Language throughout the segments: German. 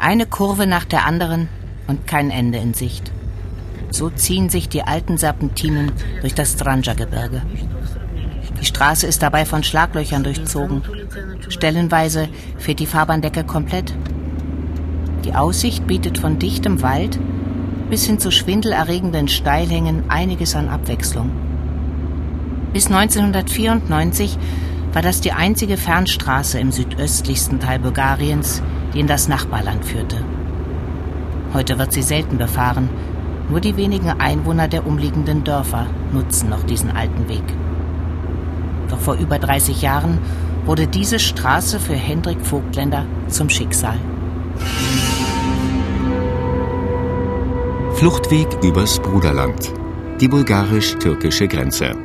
Eine Kurve nach der anderen und kein Ende in Sicht. So ziehen sich die alten Serpentinen durch das Stranja-Gebirge. Die Straße ist dabei von Schlaglöchern durchzogen. Stellenweise fehlt die Fahrbahndecke komplett. Die Aussicht bietet von dichtem Wald bis hin zu schwindelerregenden Steilhängen einiges an Abwechslung. Bis 1994 war das die einzige Fernstraße im südöstlichsten Teil Bulgariens, die in das Nachbarland führte. Heute wird sie selten befahren. Nur die wenigen Einwohner der umliegenden Dörfer nutzen noch diesen alten Weg. Doch vor über 30 Jahren wurde diese Straße für Hendrik Vogtländer zum Schicksal. Fluchtweg übers Bruderland. Die bulgarisch-türkische Grenze.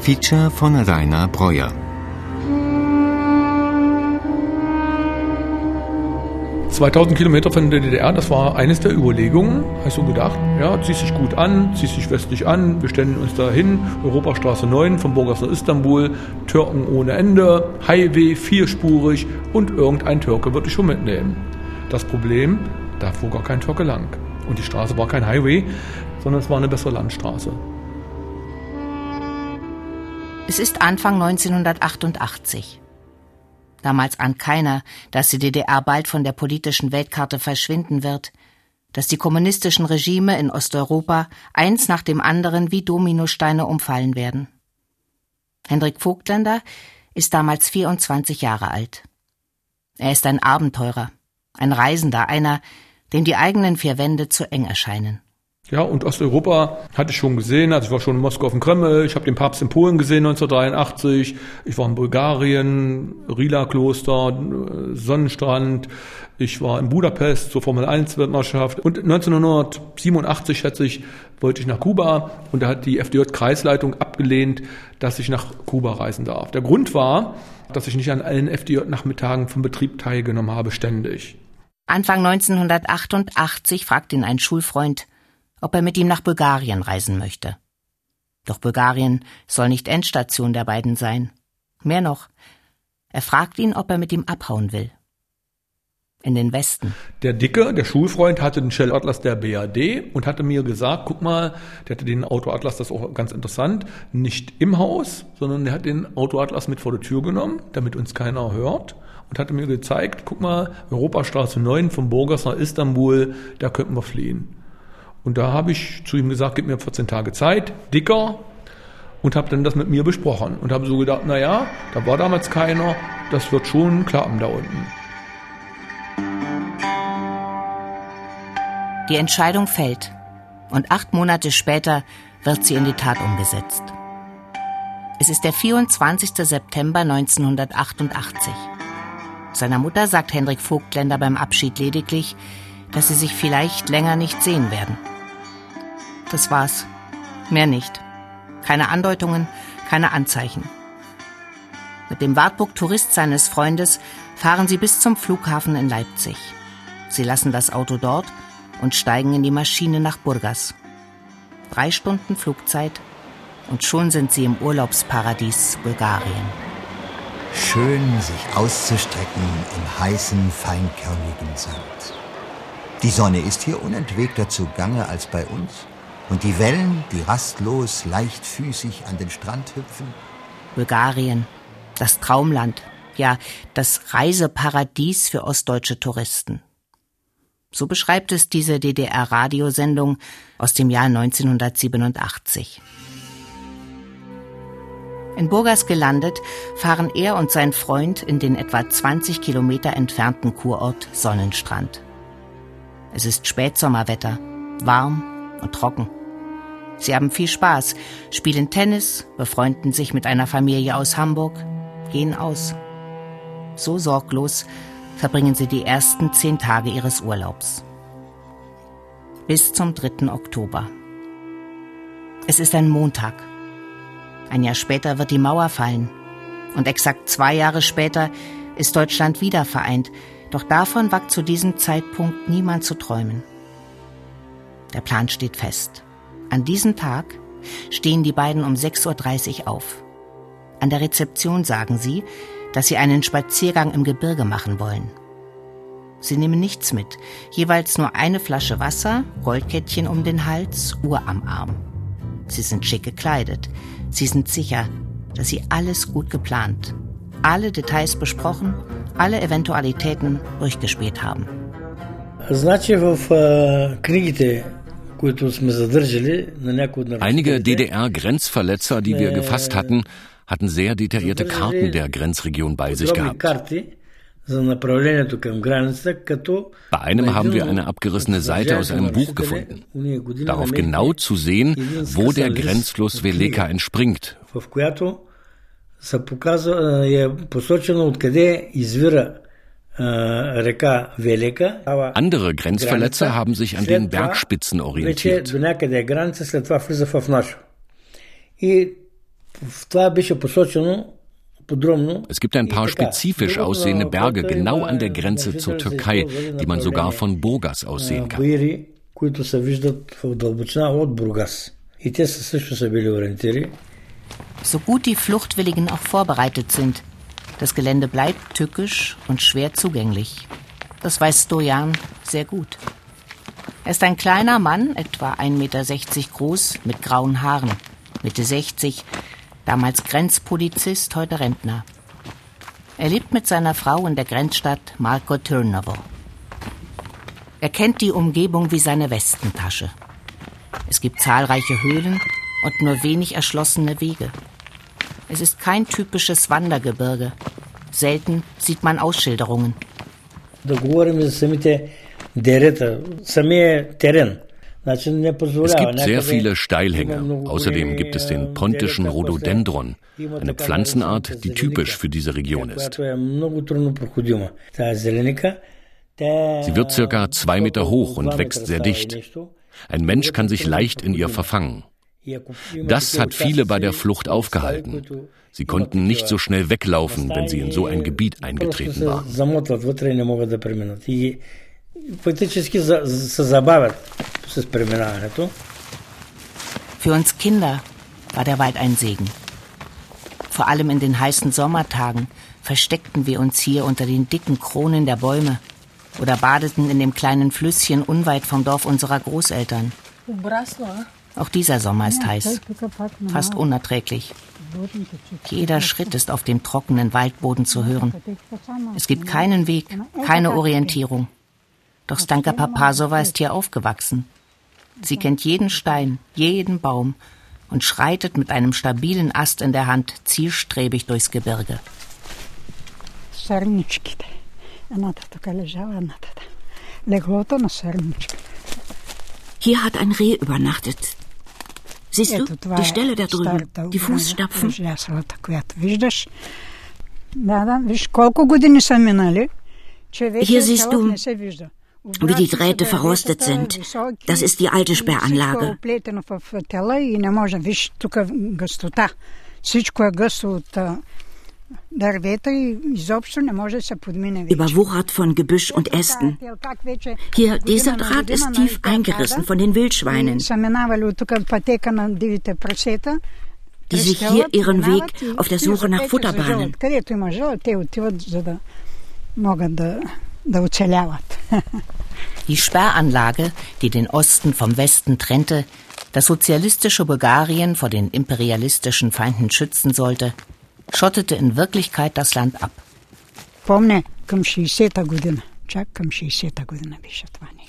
Feature von Rainer Breuer. 2000 Kilometer von der DDR, das war eines der Überlegungen. Ich so gedacht, ja, zieh sich gut an, zieh sich westlich an, wir stellen uns da hin, Europastraße 9 von Burgas nach Istanbul, Türken ohne Ende, Highway vierspurig und irgendein Türke würde ich schon mitnehmen. Das Problem, da fuhr gar kein Türke lang. Und die Straße war kein Highway, sondern es war eine bessere Landstraße. Es ist Anfang 1988. Damals ahnt keiner, dass die DDR bald von der politischen Weltkarte verschwinden wird, dass die kommunistischen Regime in Osteuropa eins nach dem anderen wie Dominosteine umfallen werden. Hendrik Vogtländer ist damals 24 Jahre alt. Er ist ein Abenteurer, ein Reisender, einer, dem die eigenen vier Wände zu eng erscheinen. Ja, und Osteuropa hatte ich schon gesehen. Also ich war schon in Moskau auf dem Kreml, ich habe den Papst in Polen gesehen 1983, ich war in Bulgarien, Rila-Kloster, Sonnenstrand, ich war in Budapest zur Formel 1 Weltmeisterschaft und 1987 schätze ich, wollte ich nach Kuba und da hat die FDJ-Kreisleitung abgelehnt, dass ich nach Kuba reisen darf. Der Grund war, dass ich nicht an allen FDJ-Nachmittagen vom Betrieb teilgenommen habe, ständig. Anfang 1988 fragt ihn ein Schulfreund, ob er mit ihm nach Bulgarien reisen möchte. Doch Bulgarien soll nicht Endstation der beiden sein. Mehr noch, er fragt ihn, ob er mit ihm abhauen will. In den Westen. Der Dicke, der Schulfreund, hatte den Shell Atlas der BAD und hatte mir gesagt, guck mal, der hatte den Autoatlas, das ist auch ganz interessant, nicht im Haus, sondern der hat den Autoatlas mit vor der Tür genommen, damit uns keiner hört und hatte mir gezeigt, guck mal, Europastraße 9 von Burgas nach Istanbul, da könnten wir fliehen. Und da habe ich zu ihm gesagt, gib mir 14 Tage Zeit, dicker, und habe dann das mit mir besprochen und habe so gedacht, na ja, da war damals keiner, das wird schon klappen da unten. Die Entscheidung fällt und acht Monate später wird sie in die Tat umgesetzt. Es ist der 24. September 1988. Seiner Mutter sagt Hendrik Vogtländer beim Abschied lediglich, dass sie sich vielleicht länger nicht sehen werden. Das war's. Mehr nicht. Keine Andeutungen, keine Anzeichen. Mit dem Wartburg-Tourist seines Freundes fahren sie bis zum Flughafen in Leipzig. Sie lassen das Auto dort und steigen in die Maschine nach Burgas. Drei Stunden Flugzeit und schon sind sie im Urlaubsparadies Bulgarien. Schön, sich auszustrecken im heißen, feinkörnigen Sand. Die Sonne ist hier unentwegter zugange als bei uns. Und die Wellen, die rastlos, leichtfüßig an den Strand hüpfen? Bulgarien, das Traumland, ja, das Reiseparadies für ostdeutsche Touristen. So beschreibt es diese DDR-Radiosendung aus dem Jahr 1987. In Burgas gelandet, fahren er und sein Freund in den etwa 20 Kilometer entfernten Kurort Sonnenstrand. Es ist Spätsommerwetter, warm und trocken. Sie haben viel Spaß, spielen Tennis, befreunden sich mit einer Familie aus Hamburg, gehen aus. So sorglos verbringen sie die ersten zehn Tage ihres Urlaubs. Bis zum 3. Oktober. Es ist ein Montag. Ein Jahr später wird die Mauer fallen. Und exakt zwei Jahre später ist Deutschland wieder vereint. Doch davon wagt zu diesem Zeitpunkt niemand zu träumen. Der Plan steht fest. An diesem Tag stehen die beiden um 6.30 Uhr auf. An der Rezeption sagen sie, dass sie einen Spaziergang im Gebirge machen wollen. Sie nehmen nichts mit, jeweils nur eine Flasche Wasser, Goldkettchen um den Hals, Uhr am Arm. Sie sind schick gekleidet. Sie sind sicher, dass sie alles gut geplant, alle Details besprochen, alle Eventualitäten durchgespielt haben. Einige DDR-Grenzverletzer, die wir gefasst hatten, hatten sehr detaillierte Karten der Grenzregion bei sich gehabt. Bei einem haben wir eine abgerissene Seite aus einem Buch gefunden. Darauf genau zu sehen, wo der Grenzfluss Veleka entspringt. Andere Grenzverletzer haben sich an den Bergspitzen orientiert. Es gibt ein paar spezifisch aussehende Berge genau an der Grenze zur Türkei, die man sogar von Burgas aus sehen kann. So gut die Fluchtwilligen auch vorbereitet sind, das Gelände bleibt tückisch und schwer zugänglich. Das weiß Stojan sehr gut. Er ist ein kleiner Mann, etwa 1,60 Meter groß, mit grauen Haaren, Mitte 60, damals Grenzpolizist, heute Rentner. Er lebt mit seiner Frau in der Grenzstadt Marko Tyrnovo. Er kennt die Umgebung wie seine Westentasche. Es gibt zahlreiche Höhlen und nur wenig erschlossene Wege. Es ist kein typisches Wandergebirge. Selten sieht man Ausschilderungen. Es gibt sehr viele Steilhänge. Außerdem gibt es den pontischen Rhododendron, eine Pflanzenart, die typisch für diese Region ist. Sie wird circa zwei Meter hoch und wächst sehr dicht. Ein Mensch kann sich leicht in ihr verfangen. Das hat viele bei der Flucht aufgehalten. Sie konnten nicht so schnell weglaufen, wenn sie in so ein Gebiet eingetreten waren. Für uns Kinder war der Wald ein Segen. Vor allem in den heißen Sommertagen versteckten wir uns hier unter den dicken Kronen der Bäume oder badeten in dem kleinen Flüsschen unweit vom Dorf unserer Großeltern. Auch dieser Sommer ist heiß, fast unerträglich. Jeder Schritt ist auf dem trockenen Waldboden zu hören. Es gibt keinen Weg, keine Orientierung. Doch Stanka Papasova ist hier aufgewachsen. Sie kennt jeden Stein, jeden Baum und schreitet mit einem stabilen Ast in der Hand zielstrebig durchs Gebirge. Hier hat ein Reh übernachtet. Siehst du, die Stelle da drüben, die Fußstapfen. Hier siehst du, wie die Drähte verrostet sind. Das ist die alte Sperranlage. Überwuchert von Gebüsch und Ästen. Hier, dieser Draht ist tief eingerissen von den Wildschweinen, die sich hier ihren Weg auf der Suche nach Futter bahnen. Die Sperranlage, die den Osten vom Westen trennte, das sozialistische Bulgarien vor den imperialistischen Feinden schützen sollte, schottete in Wirklichkeit das Land ab.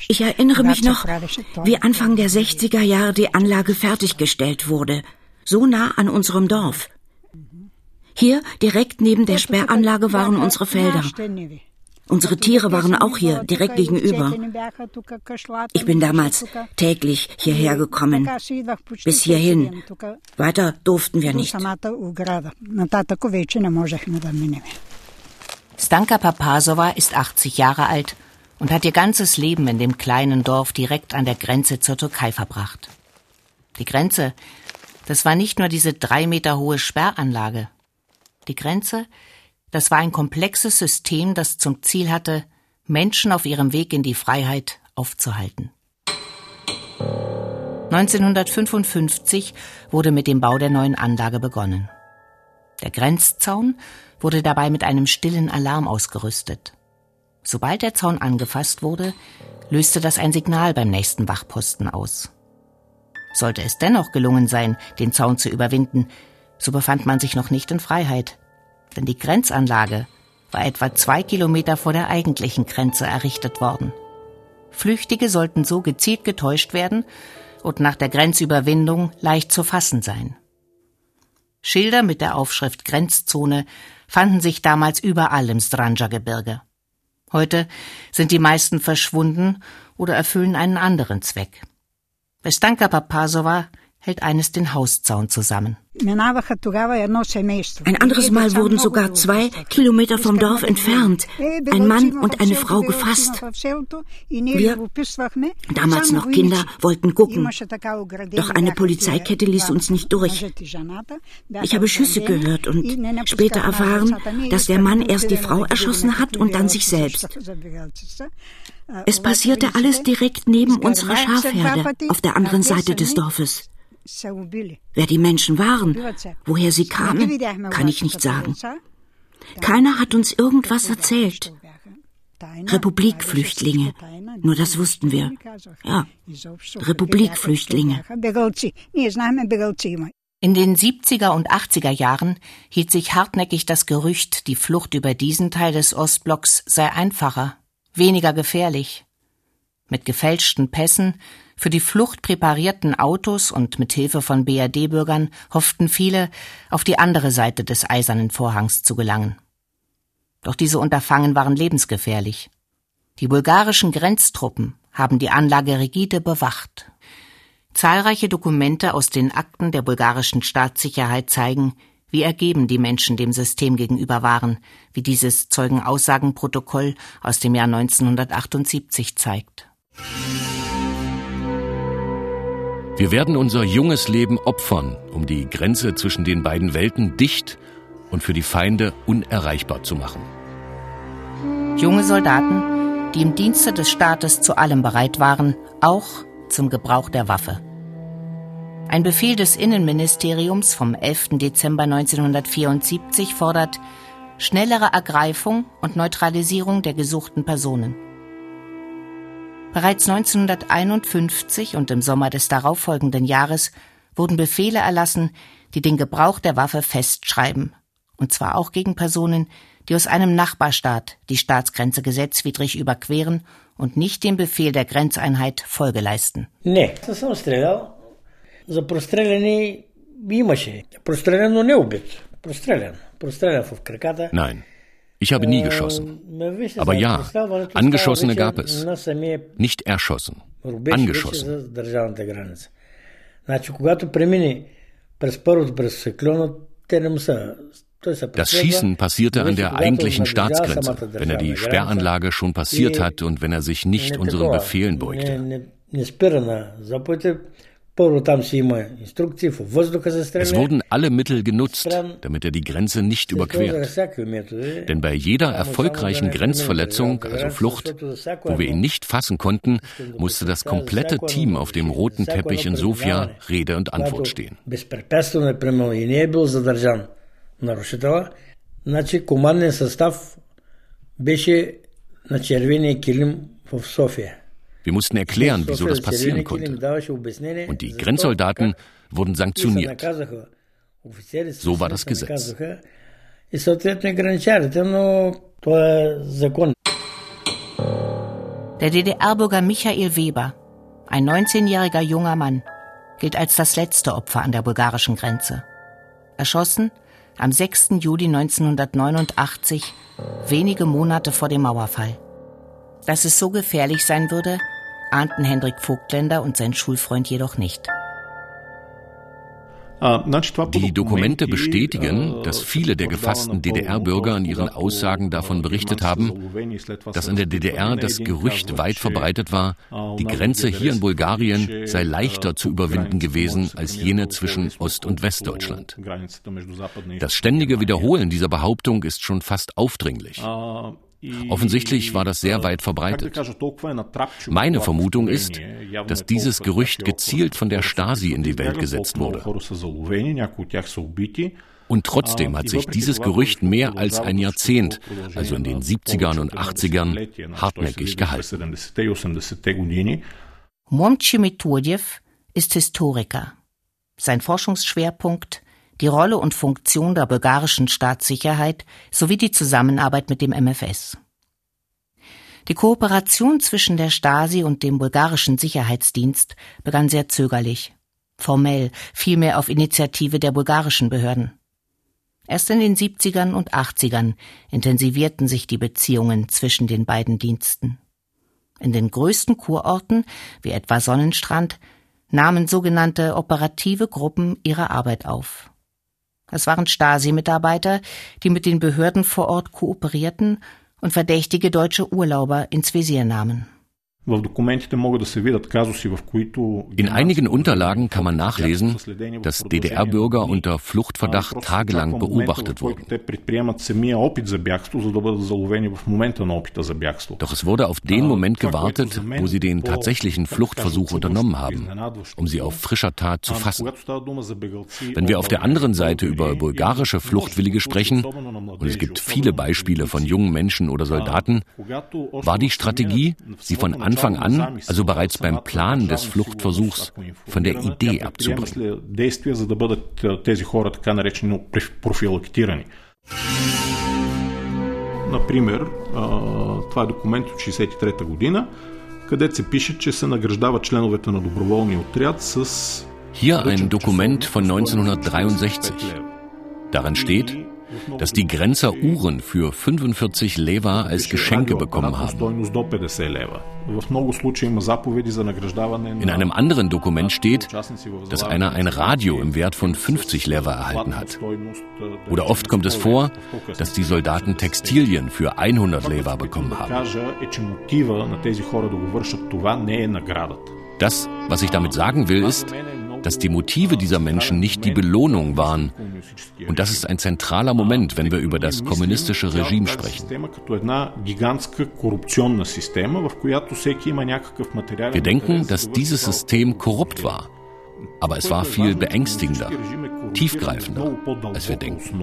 Ich erinnere mich noch, wie Anfang der 60er Jahre die Anlage fertiggestellt wurde, so nah an unserem Dorf. Hier, direkt neben der Sperranlage, waren unsere Felder. Unsere Tiere waren auch hier, direkt gegenüber. Ich bin damals täglich hierher gekommen, bis hierhin. Weiter durften wir nicht. Stanka Papasova ist 80 Jahre alt und hat ihr ganzes Leben in dem kleinen Dorf direkt an der Grenze zur Türkei verbracht. Die Grenze, das war nicht nur diese drei Meter hohe Sperranlage. Die Grenze, das war ein komplexes System, das zum Ziel hatte, Menschen auf ihrem Weg in die Freiheit aufzuhalten. 1955 wurde mit dem Bau der neuen Anlage begonnen. Der Grenzzaun wurde dabei mit einem stillen Alarm ausgerüstet. Sobald der Zaun angefasst wurde, löste das ein Signal beim nächsten Wachposten aus. Sollte es dennoch gelungen sein, den Zaun zu überwinden, so befand man sich noch nicht in Freiheit, denn die Grenzanlage war etwa zwei Kilometer vor der eigentlichen Grenze errichtet worden. Flüchtige sollten so gezielt getäuscht werden und nach der Grenzüberwindung leicht zu fassen sein. Schilder mit der Aufschrift Grenzzone fanden sich damals überall im Stranja-Gebirge. Heute sind die meisten verschwunden oder erfüllen einen anderen Zweck. Vestanka Papasova hält eines den Hauszaun zusammen. Ein anderes Mal wurden sogar zwei Kilometer vom Dorf entfernt ein Mann und eine Frau gefasst. Wir, damals noch Kinder, wollten gucken. Doch eine Polizeikette ließ uns nicht durch. Ich habe Schüsse gehört und später erfahren, dass der Mann erst die Frau erschossen hat und dann sich selbst. Es passierte alles direkt neben unserer Schafherde auf der anderen Seite des Dorfes. Wer die Menschen waren, woher sie kamen, kann ich nicht sagen. Keiner hat uns irgendwas erzählt. Republikflüchtlinge, nur das wussten wir. Ja, Republikflüchtlinge. In den 70er und 80er Jahren hielt sich hartnäckig das Gerücht, die Flucht über diesen Teil des Ostblocks sei einfacher, weniger gefährlich. Mit gefälschten Pässen für die Flucht präparierten Autos und mit Hilfe von BRD-Bürgern hofften viele, auf die andere Seite des eisernen Vorhangs zu gelangen. Doch diese Unterfangen waren lebensgefährlich. Die bulgarischen Grenztruppen haben die Anlage rigide bewacht. Zahlreiche Dokumente aus den Akten der bulgarischen Staatssicherheit zeigen, wie ergeben die Menschen dem System gegenüber waren, wie dieses Zeugenaussagenprotokoll aus dem Jahr 1978 zeigt. Wir werden unser junges Leben opfern, um die Grenze zwischen den beiden Welten dicht und für die Feinde unerreichbar zu machen. Junge Soldaten, die im Dienste des Staates zu allem bereit waren, auch zum Gebrauch der Waffe. Ein Befehl des Innenministeriums vom 11. Dezember 1974 fordert schnellere Ergreifung und Neutralisierung der gesuchten Personen. Bereits 1951 und im Sommer des darauffolgenden Jahres wurden Befehle erlassen, die den Gebrauch der Waffe festschreiben, und zwar auch gegen Personen, die aus einem Nachbarstaat die Staatsgrenze gesetzwidrig überqueren und nicht dem Befehl der Grenzeinheit Folge leisten. Не, не съм стрелял. За простреляни имаше. Прострелян, но не убит. Прострелян. Прострелян в краката. Nein. ich habe nie geschossen. Aber ja, Angeschossene gab es. Nicht erschossen. Angeschossen. Das Schießen passierte an der eigentlichen Staatsgrenze, wenn er die Sperranlage schon passiert hat und wenn er sich nicht unseren Befehlen beugte. Es wurden alle Mittel genutzt, damit er die Grenze nicht überquert. Denn bei jeder erfolgreichen Grenzverletzung, also Flucht, wo wir ihn nicht fassen konnten, musste das komplette Team auf dem roten Teppich in Sofia Rede und Antwort stehen. Значи команден състав беше на червения килим в София. Wir mussten erklären, wieso das passieren konnte. Und die Grenzsoldaten wurden sanktioniert. So war das Gesetz. Der DDR-Bürger Michael Weber, ein 19-jähriger junger Mann, gilt als das letzte Opfer an der bulgarischen Grenze. Erschossen am 6. Juli 1989, wenige Monate vor dem Mauerfall. Dass es so gefährlich sein würde, ahnten Hendrik Vogtländer und sein Schulfreund jedoch nicht. Die Dokumente bestätigen, dass viele der gefassten DDR-Bürger in ihren Aussagen davon berichtet haben, dass in der DDR das Gerücht weit verbreitet war, die Grenze hier in Bulgarien sei leichter zu überwinden gewesen als jene zwischen Ost- und Westdeutschland. Das ständige Wiederholen dieser Behauptung ist schon fast aufdringlich. Offensichtlich war das sehr weit verbreitet. Meine Vermutung ist, dass dieses Gerücht gezielt von der Stasi in die Welt gesetzt wurde. Und trotzdem hat sich dieses Gerücht mehr als ein Jahrzehnt, also in den 70ern und 80ern, hartnäckig gehalten. Momchi Metodjew ist Historiker. Sein Forschungsschwerpunkt die Rolle und Funktion der bulgarischen Staatssicherheit sowie die Zusammenarbeit mit dem MFS. Die Kooperation zwischen der Stasi und dem bulgarischen Sicherheitsdienst begann sehr zögerlich, formell, vielmehr auf Initiative der bulgarischen Behörden. Erst in den 70ern und 80ern intensivierten sich die Beziehungen zwischen den beiden Diensten. In den größten Kurorten, wie etwa Sonnenstrand, nahmen sogenannte operative Gruppen ihre Arbeit auf. Es waren Stasi-Mitarbeiter, die mit den Behörden vor Ort kooperierten und verdächtige deutsche Urlauber ins Visier nahmen. In einigen Unterlagen kann man nachlesen, dass DDR-Bürger unter Fluchtverdacht tagelang beobachtet wurden. Doch es wurde auf den Moment gewartet, wo sie den tatsächlichen Fluchtversuch unternommen haben, um sie auf frischer Tat zu fassen. Wenn wir auf der anderen Seite über bulgarische Fluchtwillige sprechen, und es gibt viele Beispiele von jungen Menschen oder Soldaten, war die Strategie, sie von Anfang an, also bereits beim Plan des Fluchtversuchs, von der Idee abzubringen. Например, това е документ от 63 година, където се пише, че се награждава членовете на доброволния отряд с Hier ein Dokument von 1963. Darin steht, dass die Grenzer Uhren für 45 Lewa als Geschenke bekommen haben. In einem anderen Dokument steht, dass einer ein Radio im Wert von 50 Lewa erhalten hat. Oder oft kommt es vor, dass die Soldaten Textilien für 100 Lewa bekommen haben. Das, was ich damit sagen will, ist, dass die Motive dieser Menschen nicht die Belohnung waren. Und das ist ein zentraler Moment, wenn wir über das kommunistische Regime sprechen. Wir denken, dass dieses System korrupt war. Aber es war viel beängstigender, tiefgreifender, als wir denken.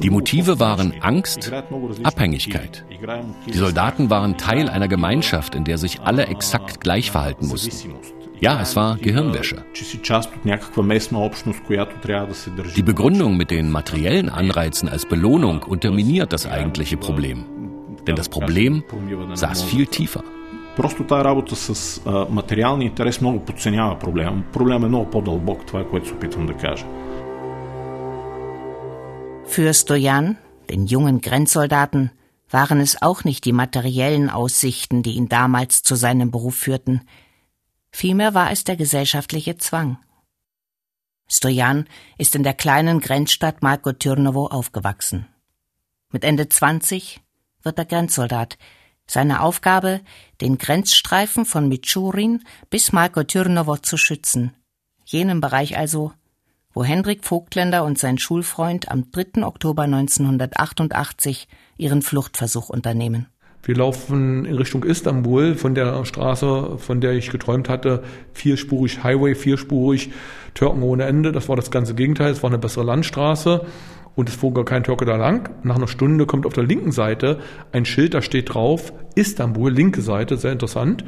Die Motive waren Angst, Abhängigkeit. Die Soldaten waren Teil einer Gemeinschaft, in der sich alle exakt gleich verhalten mussten. Ja, es war Gehirnwäsche. Die Begründung mit den materiellen Anreizen als Belohnung unterminiert das eigentliche Problem. Denn das Problem saß viel tiefer. Просто тази работа с а, материалния интерес много подценява проблема. Проблемът е много по-дълбок, това е което се опитвам да кажа. Für Stojan, den jungen Grenzsoldaten, waren es auch nicht die materiellen Aussichten, die ihn damals zu seinem Beruf führten. Vielmehr war es der gesellschaftliche Zwang. Stojan ist in der kleinen Grenzstadt Marko Tyrnovo aufgewachsen. Mit Ende 20 wird er Grenzsoldat, seine Aufgabe, den Grenzstreifen von Michurin bis Marko Tyrnovo zu schützen. Jenem Bereich also, wo Hendrik Vogtländer und sein Schulfreund am 3. Oktober 1988 ihren Fluchtversuch unternehmen. Wir laufen in Richtung Istanbul von der Straße, von der ich geträumt hatte, vierspurig Highway, vierspurig, Türken ohne Ende. Das war das ganze Gegenteil. Es war eine bessere Landstraße und es fuhr gar kein Türke da lang. Nach einer Stunde kommt auf der linken Seite ein Schild, da steht drauf Istanbul, linke Seite, sehr interessant.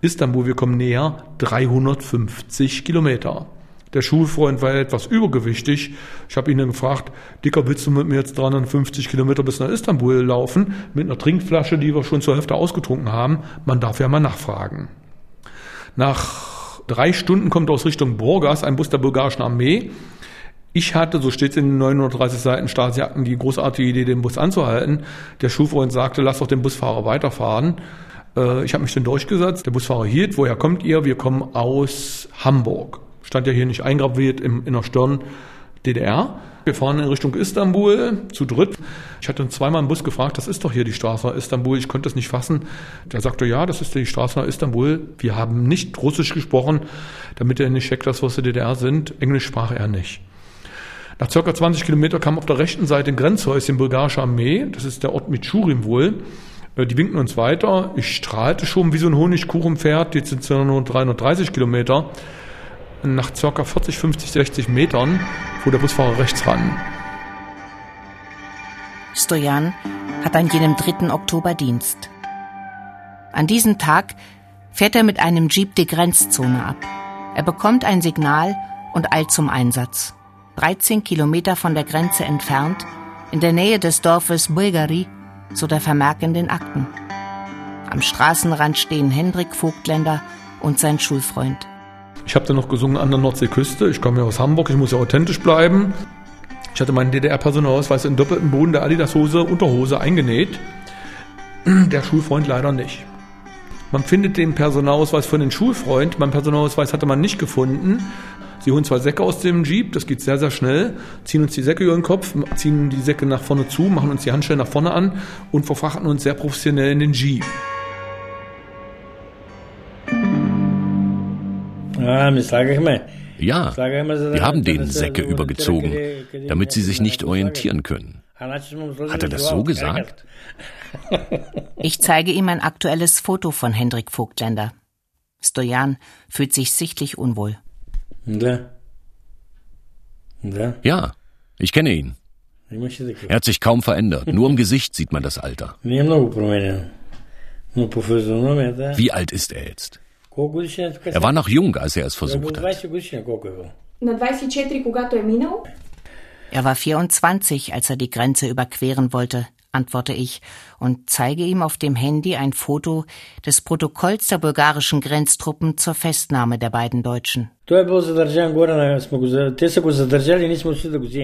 Istanbul, wir kommen näher, 350 Kilometer. Der Schulfreund war etwas übergewichtig. Ich habe ihn dann gefragt, Dicker, willst du mit mir jetzt 350 Kilometer bis nach Istanbul laufen? Mit einer Trinkflasche, die wir schon zur Hälfte ausgetrunken haben. Man darf ja mal nachfragen. Nach drei Stunden kommt aus Richtung Burgas ein Bus der bulgarischen Armee. Ich hatte, so steht es in den 930 Seiten Stasiakten, die großartige Idee, den Bus anzuhalten. Der Schulfreund sagte, lass doch den Busfahrer weiterfahren. Äh, ich habe mich dann durchgesetzt. Der Busfahrer hielt, woher kommt ihr? Wir kommen aus Hamburg. Stand ja hier nicht eingraviert im, in der Stirn DDR. Wir fahren in Richtung Istanbul zu dritt. Ich hatte zweimal im Bus gefragt, das ist doch hier die Straße nach Istanbul. Ich konnte das nicht fassen. Der sagte, ja, das ist die Straße nach Istanbul. Wir haben nicht Russisch gesprochen, damit er nicht checkt, dass wir aus der DDR sind. Englisch sprach er nicht. Nach circa 20 Kilometer kam auf der rechten Seite ein Grenzhäuschen bulgarischer Armee. Das ist der Ort Michurim wohl. Äh, die winken uns weiter. Ich strahlte schon wie so ein Honigkuchenpferd. Jetzt sind es nur 330 Kilometer. nach ca. 40, 50, 60 Metern fuhr der Busfahrer rechts ran. Stojan hat an jenem 3. Oktober Dienst. An diesem Tag fährt er mit einem Jeep die Grenzzone ab. Er bekommt ein Signal und eilt zum Einsatz. 13 Kilometer von der Grenze entfernt, in der Nähe des Dorfes Bulgari, so der Vermerk in den Akten. Am Straßenrand stehen Hendrik Vogtländer und sein Schulfreund. Ich habe dann noch gesungen an der Nordseeküste. Ich komme ja aus Hamburg, ich muss ja authentisch bleiben. Ich hatte meinen DDR-Personalausweis in doppeltem Boden der Adidas-Hose, Unterhose eingenäht. Der Schulfreund leider nicht. Man findet den Personalausweis von den Schulfreund. Mein Personalausweis hatte man nicht gefunden. Sie holen zwei Säcke aus dem Jeep, das geht sehr, sehr schnell, ziehen uns die Säcke über den Kopf, ziehen die Säcke nach vorne zu, machen uns die Handschellen nach vorne an und verfrachten uns sehr professionell in den Jeep. Ja, wir haben den Säcke übergezogen, damit sie sich nicht orientieren können. Hat er das so gesagt? Ich zeige ihm ein aktuelles Foto von Hendrik Vogtländer. Stojan fühlt sich sichtlich unwohl. Ja, ich kenne ihn. Er hat sich kaum verändert. Nur im Gesicht sieht man das Alter. Wie alt ist er jetzt? Er war noch jung, als er es versucht hat. Er war 24, als er die Grenze überqueren wollte, antworte ich und zeige ihm auf dem Handy ein Foto des Protokolls der bulgarischen Grenztruppen zur Festnahme der beiden Deutschen.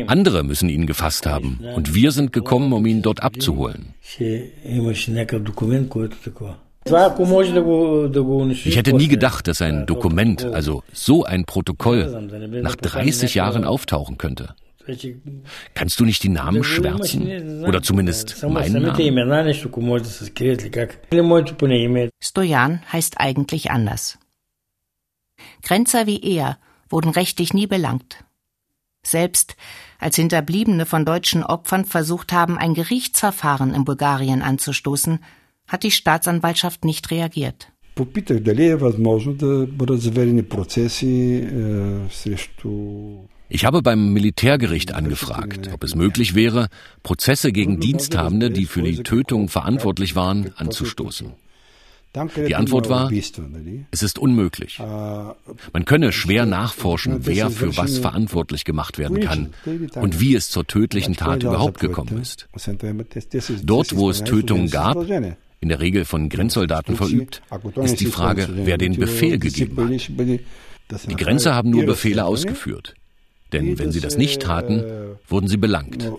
Andere müssen ihn gefasst haben und wir sind gekommen, um ihn dort abzuholen. Ich hätte nie gedacht, dass ein Dokument, also so ein Protokoll, nach 30 Jahren auftauchen könnte. Kannst du nicht die Namen schwärzen? Oder zumindest meinen Namen? Stojan heißt eigentlich anders. Grenzer wie er wurden rechtlich nie belangt. Selbst als Hinterbliebene von deutschen Opfern versucht haben, ein Gerichtsverfahren in Bulgarien anzustoßen, hat die Staatsanwaltschaft nicht reagiert. Попитах дали е възможно да бъдат заведени процеси срещу ich habe beim Militärgericht angefragt, ob es möglich wäre, Prozesse gegen Diensthabende, die für die Tötung verantwortlich waren, anzustoßen. Die Antwort war, es ist unmöglich. Man könne schwer nachforschen, wer für was verantwortlich gemacht werden kann und wie es zur tödlichen Tat überhaupt gekommen ist. Dort, wo es Tötungen gab, in der Regel von Grenzsoldaten verübt, ist die Frage, wer den Befehl gegeben hat. Die Grenzer haben nur Befehle ausgeführt. Denn wenn sie das nicht taten, wurden sie belangt.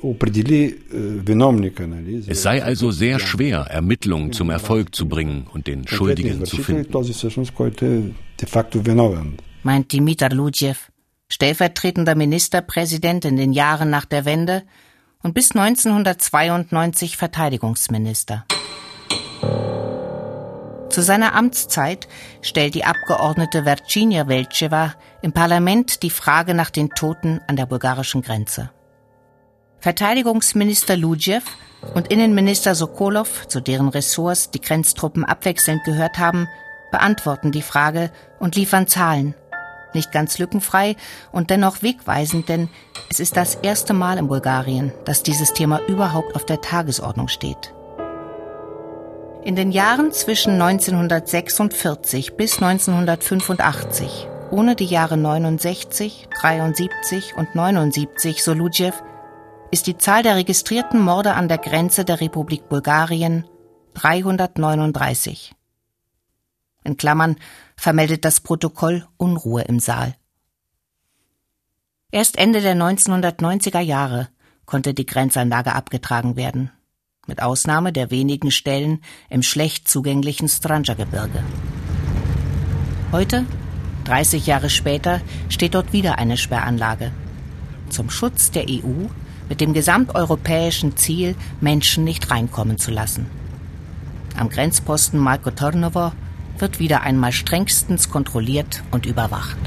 Es sei also sehr schwer, Ermittlungen zum Erfolg zu bringen und den Schuldigen zu finden. Meint Dimitar Lujew, stellvertretender Ministerpräsident in den Jahren nach der Wende und bis 1992 Verteidigungsminister. Zu seiner Amtszeit stellt die Abgeordnete Virginia Velcheva im Parlament die Frage nach den Toten an der bulgarischen Grenze. Verteidigungsminister Lujew und Innenminister Sokolov, zu deren Ressorts die Grenztruppen abwechselnd gehört haben, beantworten die Frage und liefern Zahlen. Nicht ganz lückenfrei und dennoch wegweisend, denn es ist das erste Mal in Bulgarien, dass dieses Thema überhaupt auf der Tagesordnung steht. In den Jahren zwischen 1946 bis 1985, ohne die Jahre 69, 73 und 79, so Lujew, ist die Zahl der registrierten Morde an der Grenze der Republik Bulgarien 339. In Klammern vermeldet das Protokoll Unruhe im Saal. Erst Ende der 1990er Jahre konnte die Grenzanlage abgetragen werden mit Ausnahme der wenigen Stellen im schlecht zugänglichen Stranja-Gebirge. Heute, 30 Jahre später, steht dort wieder eine Sperranlage. Zum Schutz der EU mit dem gesamteuropäischen Ziel, Menschen nicht reinkommen zu lassen. Am Grenzposten Marko Tornovo wird wieder einmal strengstens kontrolliert und überwacht.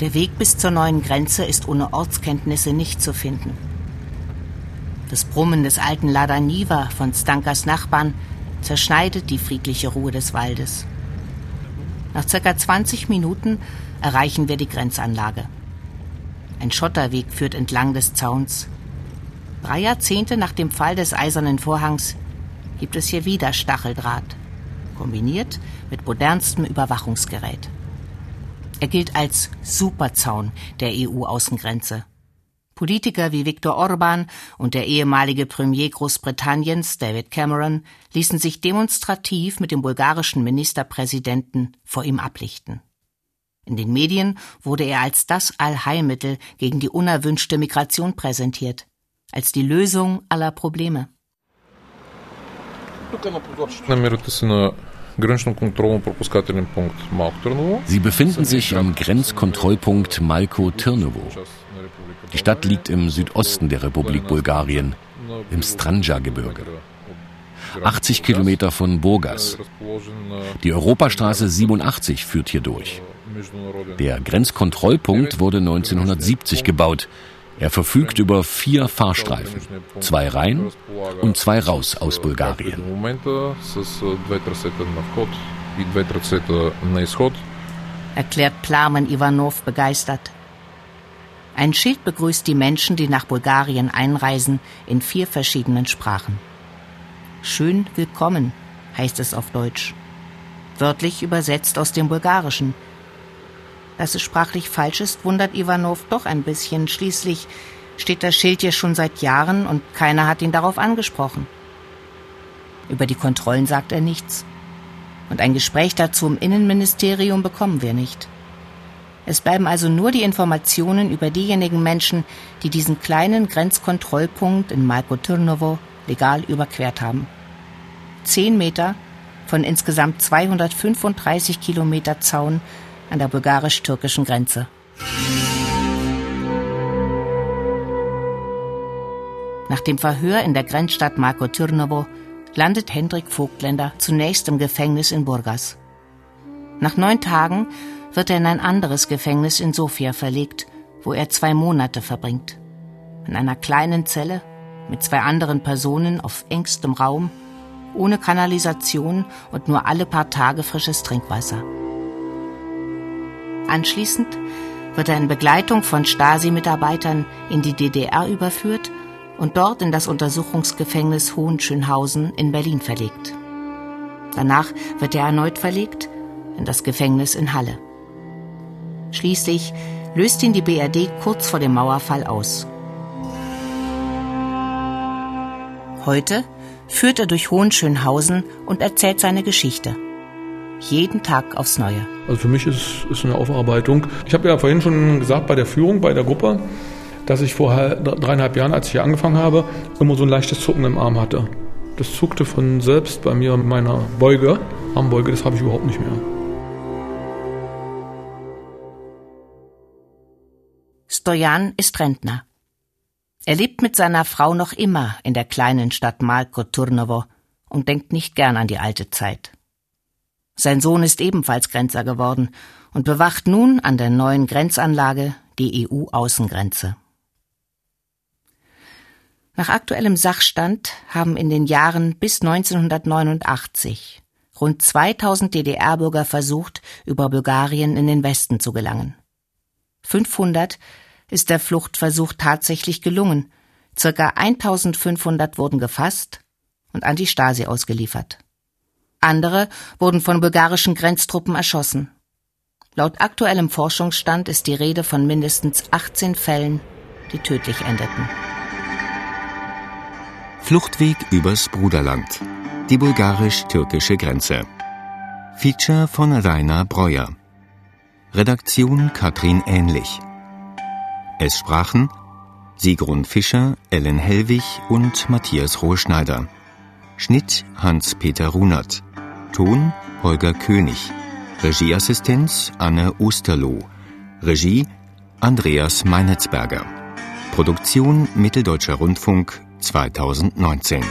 Der Weg bis zur neuen Grenze ist ohne Ortskenntnisse nicht zu finden. Das Brummen des alten Lada Niva von Stankas Nachbarn zerschneidet die friedliche Ruhe des Waldes. Nach circa 20 Minuten erreichen wir die Grenzanlage. Ein Schotterweg führt entlang des Zauns. Drei Jahrzehnte nach dem Fall des Eisernen Vorhangs gibt es hier wieder Stacheldraht, kombiniert mit modernstem Überwachungsgerät. Er gilt als Superzaun der EU-Außengrenze. Politiker wie Viktor Orban und der ehemalige Premier Großbritanniens David Cameron ließen sich demonstrativ mit dem bulgarischen Ministerpräsidenten vor ihm ablichten. In den Medien wurde er als das Allheilmittel gegen die unerwünschte Migration präsentiert, als die Lösung aller Probleme. Sie befinden sich am Grenzkontrollpunkt Malko Tirnovo. Die Stadt liegt im Südosten der Republik Bulgarien, im Stranja-Gebirge. 80 Kilometer von Burgas. Die Europastraße 87 führt hier durch. Der Grenzkontrollpunkt wurde 1970 gebaut. Er verfügt über vier Fahrstreifen, zwei rein und zwei raus aus Bulgarien. Erklärt Plamen Ivanov begeistert. Ein Schild begrüßt die Menschen, die nach Bulgarien einreisen, in vier verschiedenen Sprachen. Schön willkommen heißt es auf Deutsch. Wörtlich übersetzt aus dem Bulgarischen. Dass es sprachlich falsch ist, wundert Ivanov doch ein bisschen. Schließlich steht das Schild hier schon seit Jahren und keiner hat ihn darauf angesprochen. Über die Kontrollen sagt er nichts. Und ein Gespräch dazu im Innenministerium bekommen wir nicht. Es bleiben also nur die Informationen über diejenigen Menschen, die diesen kleinen Grenzkontrollpunkt in Malko Turnovo legal überquert haben. Zehn Meter von insgesamt 235 Kilometer Zaun an der bulgarisch-türkischen Grenze. Nach dem Verhör in der Grenzstadt Marko Turnovo landet Hendrik Vogtländer zunächst im Gefängnis in Burgas. Nach neun Tagen wird er in ein anderes Gefängnis in Sofia verlegt, wo er zwei Monate verbringt. In einer kleinen Zelle mit zwei anderen Personen auf engstem Raum, ohne Kanalisation und nur alle paar Tage frisches Trinkwasser. Anschließend wird er in Begleitung von Stasi-Mitarbeitern in die DDR überführt und dort in das Untersuchungsgefängnis Hohenschönhausen in Berlin verlegt. Danach wird er erneut verlegt in das Gefängnis in Halle. Schließlich löst ihn die BRD kurz vor dem Mauerfall aus. Heute führt er durch Hohenschönhausen und erzählt seine Geschichte. Jeden Tag aufs Neue. Also für mich ist es eine Aufarbeitung. Ich habe ja vorhin schon gesagt bei der Führung, bei der Gruppe, dass ich vor dreieinhalb Jahren, als ich hier angefangen habe, immer so ein leichtes Zucken im Arm hatte. Das zuckte von selbst bei mir in meiner Beuge, Armbeuge, das habe ich überhaupt nicht mehr. Stojan ist Rentner. Er lebt mit seiner Frau noch immer in der kleinen Stadt Malko Turnovo und denkt nicht gern an die alte Zeit. Sein Sohn ist ebenfalls Grenzer geworden und bewacht nun an der neuen Grenzanlage die EU-Außengrenze. Nach aktuellem Sachstand haben in den Jahren bis 1989 rund 2000 DDR-Bürger versucht, über Bulgarien in den Westen zu gelangen. 500 ist der Fluchtversuch tatsächlich gelungen. Circa 1500 wurden gefasst und an die Stasi ausgeliefert. Andere wurden von bulgarischen Grenztruppen erschossen. Laut aktuellem Forschungsstand ist die Rede von mindestens 18 Fällen, die tödlich endeten. Fluchtweg übers Bruderland. Die bulgarisch-türkische Grenze. Feature von Rainer Breuer. Redaktion Katrin Ähnlich. Es sprachen Sigrun Fischer, Ellen Hellwig und Matthias Rohrschneider. Schnitt Hans-Peter Runert. Ton Holger König. Regieassistenz Anne Osterloh. Regie Andreas Meinetzberger. Produktion Mitteldeutscher Rundfunk 2019